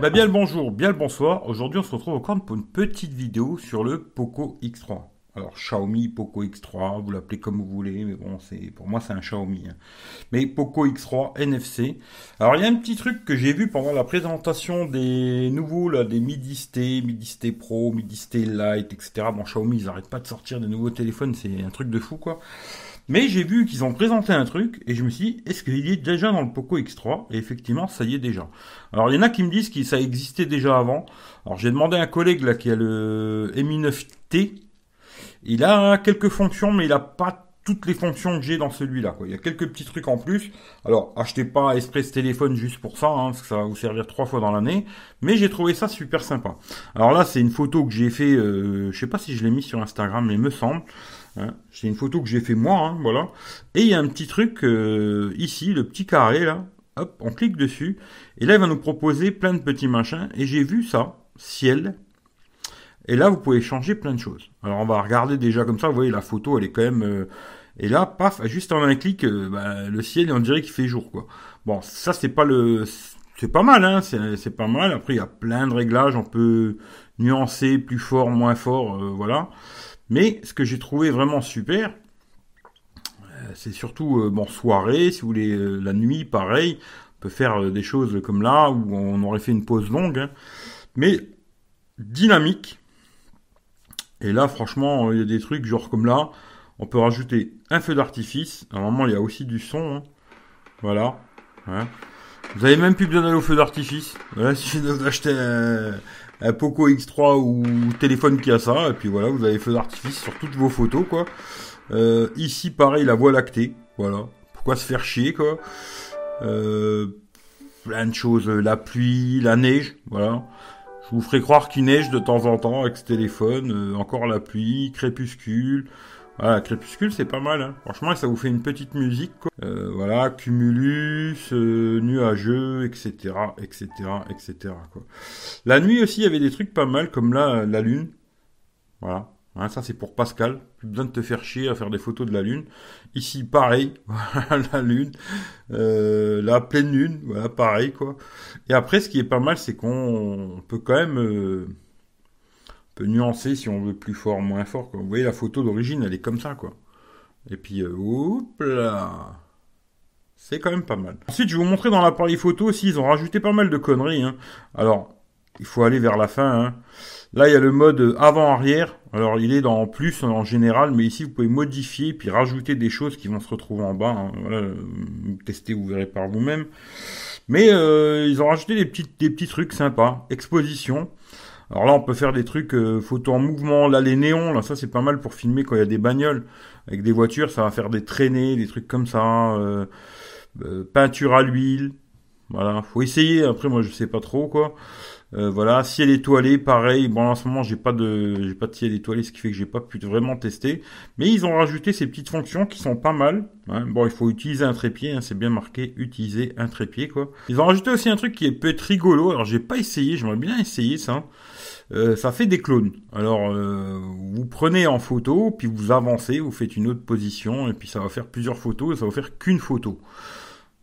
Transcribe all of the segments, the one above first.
Bah bien le bonjour, bien le bonsoir. Aujourd'hui on se retrouve encore pour une petite vidéo sur le Poco X3. Alors Xiaomi Poco X3, vous l'appelez comme vous voulez, mais bon, c'est pour moi c'est un Xiaomi. hein. Mais Poco X3 NFC. Alors il y a un petit truc que j'ai vu pendant la présentation des nouveaux là, des Midisté, Midisté Pro, Midisté Lite, etc. Bon Xiaomi ils arrêtent pas de sortir des nouveaux téléphones, c'est un truc de fou quoi. Mais j'ai vu qu'ils ont présenté un truc et je me suis dit, est-ce qu'il est déjà dans le Poco X3 Et effectivement, ça y est déjà. Alors il y en a qui me disent que ça existait déjà avant. Alors j'ai demandé à un collègue là qui a le Mi 9T. Il a quelques fonctions, mais il a pas toutes les fonctions que j'ai dans celui-là. Il y a quelques petits trucs en plus. Alors achetez pas Express Téléphone juste pour ça, hein, parce que ça va vous servir trois fois dans l'année. Mais j'ai trouvé ça super sympa. Alors là, c'est une photo que j'ai fait. Euh, je sais pas si je l'ai mis sur Instagram, mais me semble. Hein, c'est une photo que j'ai fait moi, hein, voilà. Et il y a un petit truc euh, ici, le petit carré là. Hop, on clique dessus. Et là, il va nous proposer plein de petits machins. Et j'ai vu ça, ciel. Et là, vous pouvez changer plein de choses. Alors, on va regarder déjà comme ça. Vous voyez, la photo, elle est quand même. euh, et là, paf, juste en un clic, euh, bah, le ciel, on dirait qu'il fait jour, quoi. Bon, ça, c'est pas le. C'est pas mal, hein. C'est pas mal. Après, il y a plein de réglages. On peut nuancer, plus fort, moins fort, euh, voilà. Mais ce que j'ai trouvé vraiment super, euh, c'est surtout euh, bon soirée, si vous voulez euh, la nuit, pareil, on peut faire euh, des choses comme là où on aurait fait une pause longue, hein. mais dynamique. Et là, franchement, il y a des trucs genre comme là, on peut rajouter un feu d'artifice. Normalement, il y a aussi du son, hein. voilà. hein. Vous avez même plus besoin d'aller au feu d'artifice. Voilà, il suffit d'acheter un, un Poco X3 ou téléphone qui a ça, et puis voilà, vous avez feu d'artifice sur toutes vos photos, quoi. Euh, ici, pareil, la voie lactée, voilà. Pourquoi se faire chier, quoi? Euh, Plein de choses, la pluie, la neige, voilà. Je vous ferai croire qu'il neige de temps en temps avec ce téléphone, euh, encore la pluie, crépuscule. Voilà, crépuscule, c'est pas mal, hein. Franchement, ça vous fait une petite musique, quoi. Euh, voilà, cumulus, euh, nuageux, etc., etc., etc.. La nuit aussi, il y avait des trucs pas mal, comme là, la lune. Voilà. Hein, ça, c'est pour Pascal. Plus besoin de te faire chier à faire des photos de la lune. Ici, pareil. La lune. Euh, la pleine lune. Voilà, pareil, quoi. Et après, ce qui est pas mal, c'est qu'on peut quand même... peut nuancer si on veut plus fort, moins fort, quoi. Vous voyez, la photo d'origine, elle est comme ça, quoi. Et puis, euh, oups là. C'est quand même pas mal. Ensuite, je vais vous montrer dans l'appareil photo aussi, ils ont rajouté pas mal de conneries. Hein. Alors, il faut aller vers la fin. Hein. Là, il y a le mode avant-arrière. Alors, il est dans plus en général, mais ici, vous pouvez modifier puis rajouter des choses qui vont se retrouver en bas. hein. Voilà, testez, vous verrez par vous-même. Mais euh, ils ont rajouté des petits, des petits trucs sympas. Exposition. Alors là, on peut faire des trucs euh, photos en mouvement. Là, les néons, là, ça c'est pas mal pour filmer quand il y a des bagnoles avec des voitures. Ça va faire des traînées, des trucs comme ça. euh, euh, peinture à l'huile. Voilà, faut essayer. Après, moi, je sais pas trop quoi. Euh, voilà, ciel étoilé, pareil. Bon, en ce moment, j'ai pas de, j'ai pas de ciel étoilé, ce qui fait que j'ai pas pu vraiment tester. Mais ils ont rajouté ces petites fonctions qui sont pas mal. hein. Bon, il faut utiliser un trépied, hein, c'est bien marqué, utiliser un trépied, quoi. Ils ont rajouté aussi un truc qui est peut être rigolo. Alors, j'ai pas essayé, j'aimerais bien essayer ça. Euh, ça fait des clones. Alors, euh, vous prenez en photo, puis vous avancez, vous faites une autre position, et puis ça va faire plusieurs photos, et ça va faire qu'une photo.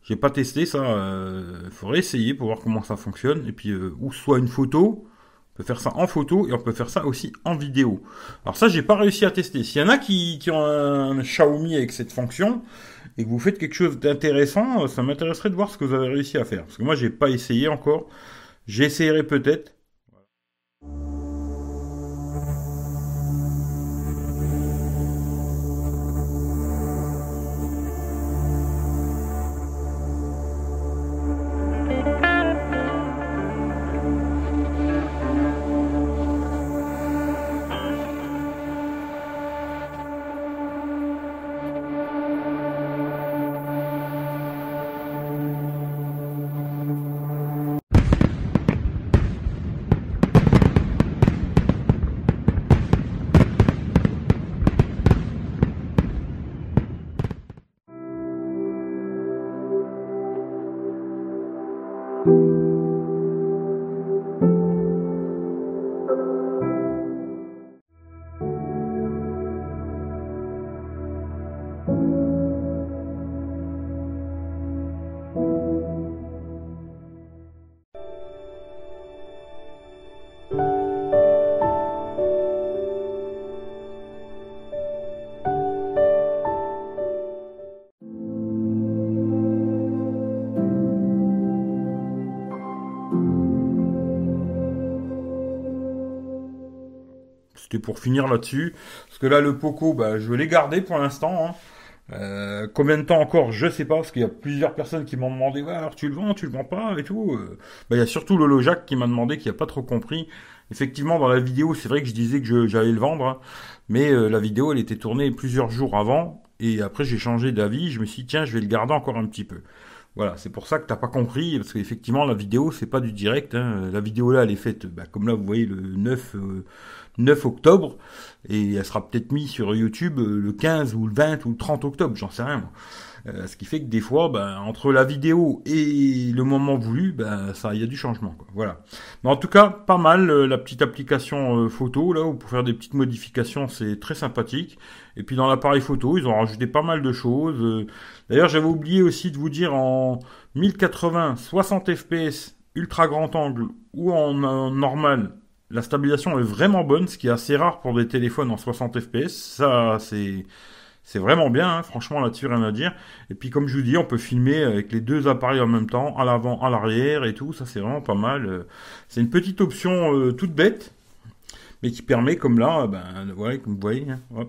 J'ai pas testé ça. Euh, faudrait essayer pour voir comment ça fonctionne. Et puis, euh, ou soit une photo, on peut faire ça en photo et on peut faire ça aussi en vidéo. Alors ça, j'ai pas réussi à tester. S'il y en a qui, qui ont un Xiaomi avec cette fonction et que vous faites quelque chose d'intéressant, euh, ça m'intéresserait de voir ce que vous avez réussi à faire. Parce que moi, j'ai pas essayé encore. J'essayerai peut-être. C'était pour finir là-dessus. Parce que là, le Poco, bah, je les garder pour l'instant. Hein. Euh, combien de temps encore Je sais pas, parce qu'il y a plusieurs personnes qui m'ont demandé, ouais, alors tu le vends, tu le vends pas et tout. Euh. Bah, il y a surtout Lolo Jacques qui m'a demandé, qui a pas trop compris. Effectivement, dans la vidéo, c'est vrai que je disais que j'allais le vendre, hein. mais euh, la vidéo, elle était tournée plusieurs jours avant, et après j'ai changé d'avis. Je me suis dit, tiens, je vais le garder encore un petit peu. Voilà, c'est pour ça que t'as pas compris, parce qu'effectivement, la vidéo, c'est pas du direct. Hein. La vidéo là, elle est faite, bah, comme là, vous voyez, le 9, 9 octobre, et elle sera peut-être mise sur YouTube euh, le 15 ou le 20 ou le 30 octobre, j'en sais rien. Moi. Euh, ce qui fait que des fois, ben, entre la vidéo et le moment voulu, ben, ça, il y a du changement. Voilà. Mais en tout cas, pas mal euh, la petite application photo là, où pour faire des petites modifications, c'est très sympathique. Et puis dans l'appareil photo, ils ont rajouté pas mal de choses. D'ailleurs, j'avais oublié aussi de vous dire en 1080, 60 fps, ultra grand angle ou en normal la stabilisation est vraiment bonne, ce qui est assez rare pour des téléphones en 60 fps. Ça, c'est vraiment bien, hein. franchement là-dessus rien à dire. Et puis comme je vous dis, on peut filmer avec les deux appareils en même temps, à l'avant, à l'arrière et tout, ça c'est vraiment pas mal. C'est une petite option euh, toute bête, mais qui permet comme là, ben comme vous voyez, hein,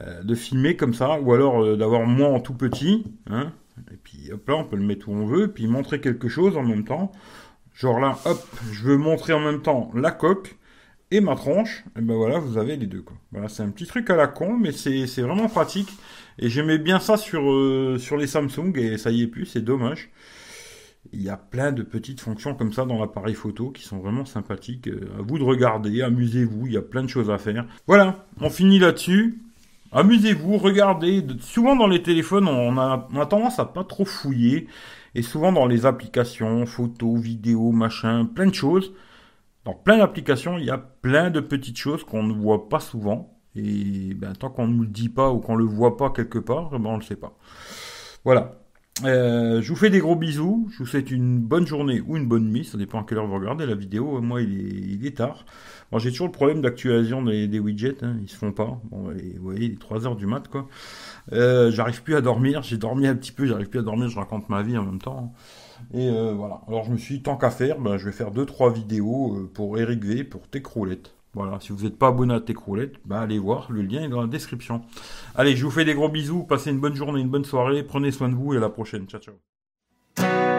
euh, de filmer comme ça, ou alors euh, d'avoir moi en tout petit, hein, et puis hop là on peut le mettre où on veut, puis montrer quelque chose en même temps. Genre là, hop, je veux montrer en même temps la coque et ma tronche. Et ben voilà, vous avez les deux. Quoi. Voilà, c'est un petit truc à la con, mais c'est vraiment pratique. Et j'aimais bien ça sur, euh, sur les Samsung, et ça y est plus, c'est dommage. Il y a plein de petites fonctions comme ça dans l'appareil photo qui sont vraiment sympathiques. Euh, à vous de regarder, amusez-vous, il y a plein de choses à faire. Voilà, on finit là-dessus. Amusez-vous, regardez. Souvent dans les téléphones, on a, on a tendance à pas trop fouiller. Et souvent dans les applications, photos, vidéos, machin, plein de choses. Dans plein d'applications, il y a plein de petites choses qu'on ne voit pas souvent. Et ben, tant qu'on ne nous le dit pas ou qu'on le voit pas quelque part, ben, on ne le sait pas. Voilà. Euh, je vous fais des gros bisous. Je vous souhaite une bonne journée ou une bonne nuit. Ça dépend à quelle heure vous regardez la vidéo. Moi, il est, tard. Moi, j'ai toujours le problème d'actualisation des, widgets. Hein. Ils se font pas. Bon, vous voyez, il est 3 heures du mat, quoi. Euh, j'arrive plus à dormir. J'ai dormi un petit peu. J'arrive plus à dormir. Je raconte ma vie en même temps. Et euh, voilà. Alors, je me suis tant qu'à faire, ben, je vais faire 2-3 vidéos pour Eric V, pour Techroulette. Voilà, si vous n'êtes pas abonné à Techroulette, ben allez voir, le lien est dans la description. Allez, je vous fais des gros bisous, passez une bonne journée, une bonne soirée, prenez soin de vous et à la prochaine. Ciao, ciao.